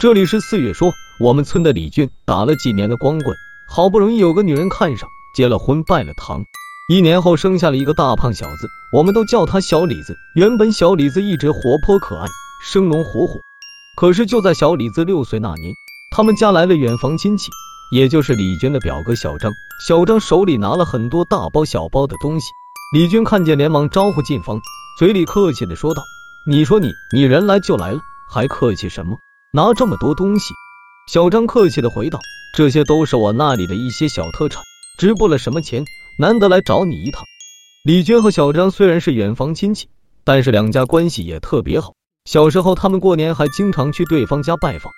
这里是四月说，我们村的李军打了几年的光棍，好不容易有个女人看上，结了婚，拜了堂。一年后生下了一个大胖小子，我们都叫他小李子。原本小李子一直活泼可爱，生龙活虎。可是就在小李子六岁那年，他们家来了远房亲戚，也就是李军的表哥小张。小张手里拿了很多大包小包的东西，李军看见连忙招呼进房，嘴里客气的说道：“你说你，你人来就来了，还客气什么？”拿这么多东西，小张客气的回道：“这些都是我那里的一些小特产，值不了什么钱，难得来找你一趟。”李军和小张虽然是远房亲戚，但是两家关系也特别好。小时候他们过年还经常去对方家拜访。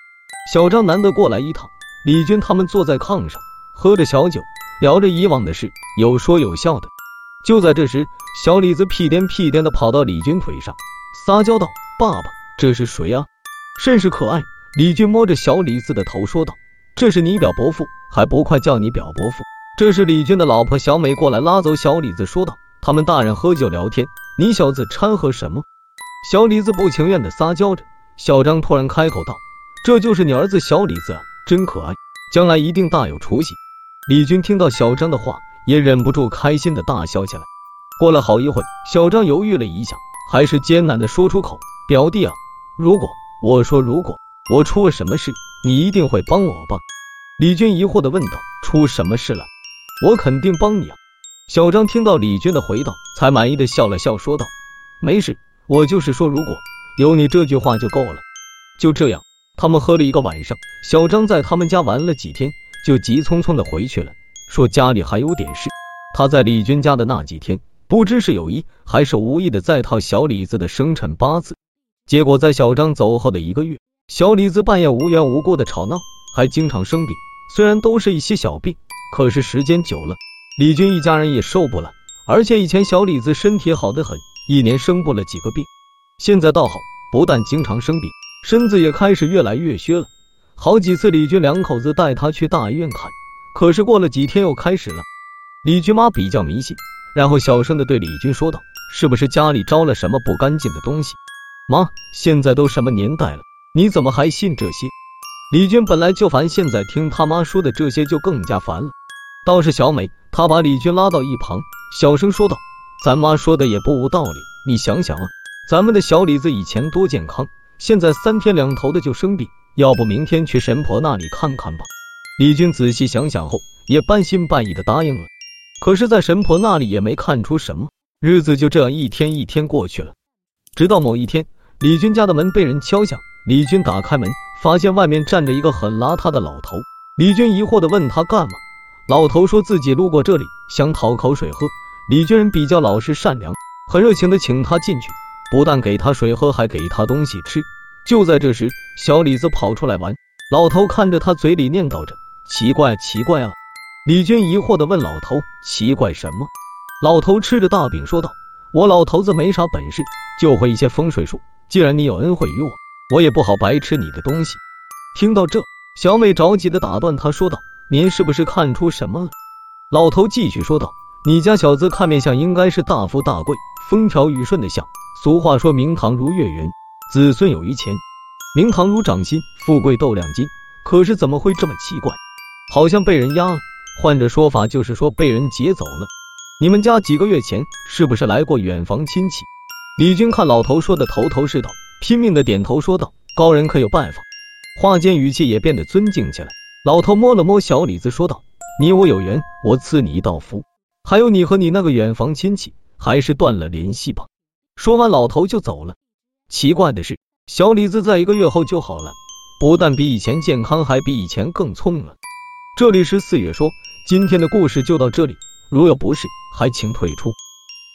小张难得过来一趟，李军他们坐在炕上喝着小酒，聊着以往的事，有说有笑的。就在这时，小李子屁颠屁颠的跑到李军腿上，撒娇道：“爸爸，这是谁啊？”甚是可爱，李军摸着小李子的头说道：“这是你表伯父，还不快叫你表伯父？”这是李军的老婆小美过来拉走小李子，说道：“他们大人喝酒聊天，你小子掺和什么？”小李子不情愿的撒娇着。小张突然开口道：“这就是你儿子小李子啊，真可爱，将来一定大有出息。”李军听到小张的话，也忍不住开心的大笑起来。过了好一会，小张犹豫了一下，还是艰难的说出口：“表弟啊，如果……”我说：“如果我出了什么事，你一定会帮我吧？”李军疑惑的问道：“出什么事了？我肯定帮你啊！”小张听到李军的回答，才满意的笑了笑，说道：“没事，我就是说，如果有你这句话就够了。”就这样，他们喝了一个晚上。小张在他们家玩了几天，就急匆匆的回去了，说家里还有点事。他在李军家的那几天，不知是有意还是无意的在套小李子的生辰八字。结果在小张走后的一个月，小李子半夜无缘无故的吵闹，还经常生病。虽然都是一些小病，可是时间久了，李军一家人也受不了。而且以前小李子身体好得很，一年生不了几个病，现在倒好，不但经常生病，身子也开始越来越虚了。好几次李军两口子带他去大医院看，可是过了几天又开始了。李军妈比较迷信，然后小声的对李军说道：“是不是家里招了什么不干净的东西？”妈，现在都什么年代了，你怎么还信这些？李军本来就烦，现在听他妈说的这些就更加烦了。倒是小美，她把李军拉到一旁，小声说道：“咱妈说的也不无道理，你想想啊，咱们的小李子以前多健康，现在三天两头的就生病，要不明天去神婆那里看看吧？”李军仔细想想后，也半信半疑的答应了。可是，在神婆那里也没看出什么，日子就这样一天一天过去了，直到某一天。李军家的门被人敲响，李军打开门，发现外面站着一个很邋遢的老头。李军疑惑的问他干嘛，老头说自己路过这里，想讨口水喝。李军人比较老实善良，很热情的请他进去，不但给他水喝，还给他东西吃。就在这时，小李子跑出来玩，老头看着他，嘴里念叨着：“奇怪，奇怪啊！”李军疑惑的问老头：“奇怪什么？”老头吃着大饼说道：“我老头子没啥本事，就会一些风水术。”既然你有恩惠于我，我也不好白吃你的东西。听到这，小美着急的打断他，说道：“您是不是看出什么了？”老头继续说道：“你家小子看面相，应该是大富大贵、风调雨顺的相。俗话说，明堂如月圆，子孙有余钱；明堂如掌心，富贵斗量金。可是怎么会这么奇怪？好像被人压了。换着说法，就是说被人劫走了。你们家几个月前是不是来过远房亲戚？”李军看老头说的头头是道，拼命的点头说道：“高人可有办法？”话间语气也变得尊敬起来。老头摸了摸小李子，说道：“你我有缘，我赐你一道符。还有你和你那个远房亲戚，还是断了联系吧。”说完，老头就走了。奇怪的是，小李子在一个月后就好了，不但比以前健康，还比以前更聪明了。这里是四月说，今天的故事就到这里，如有不适，还请退出。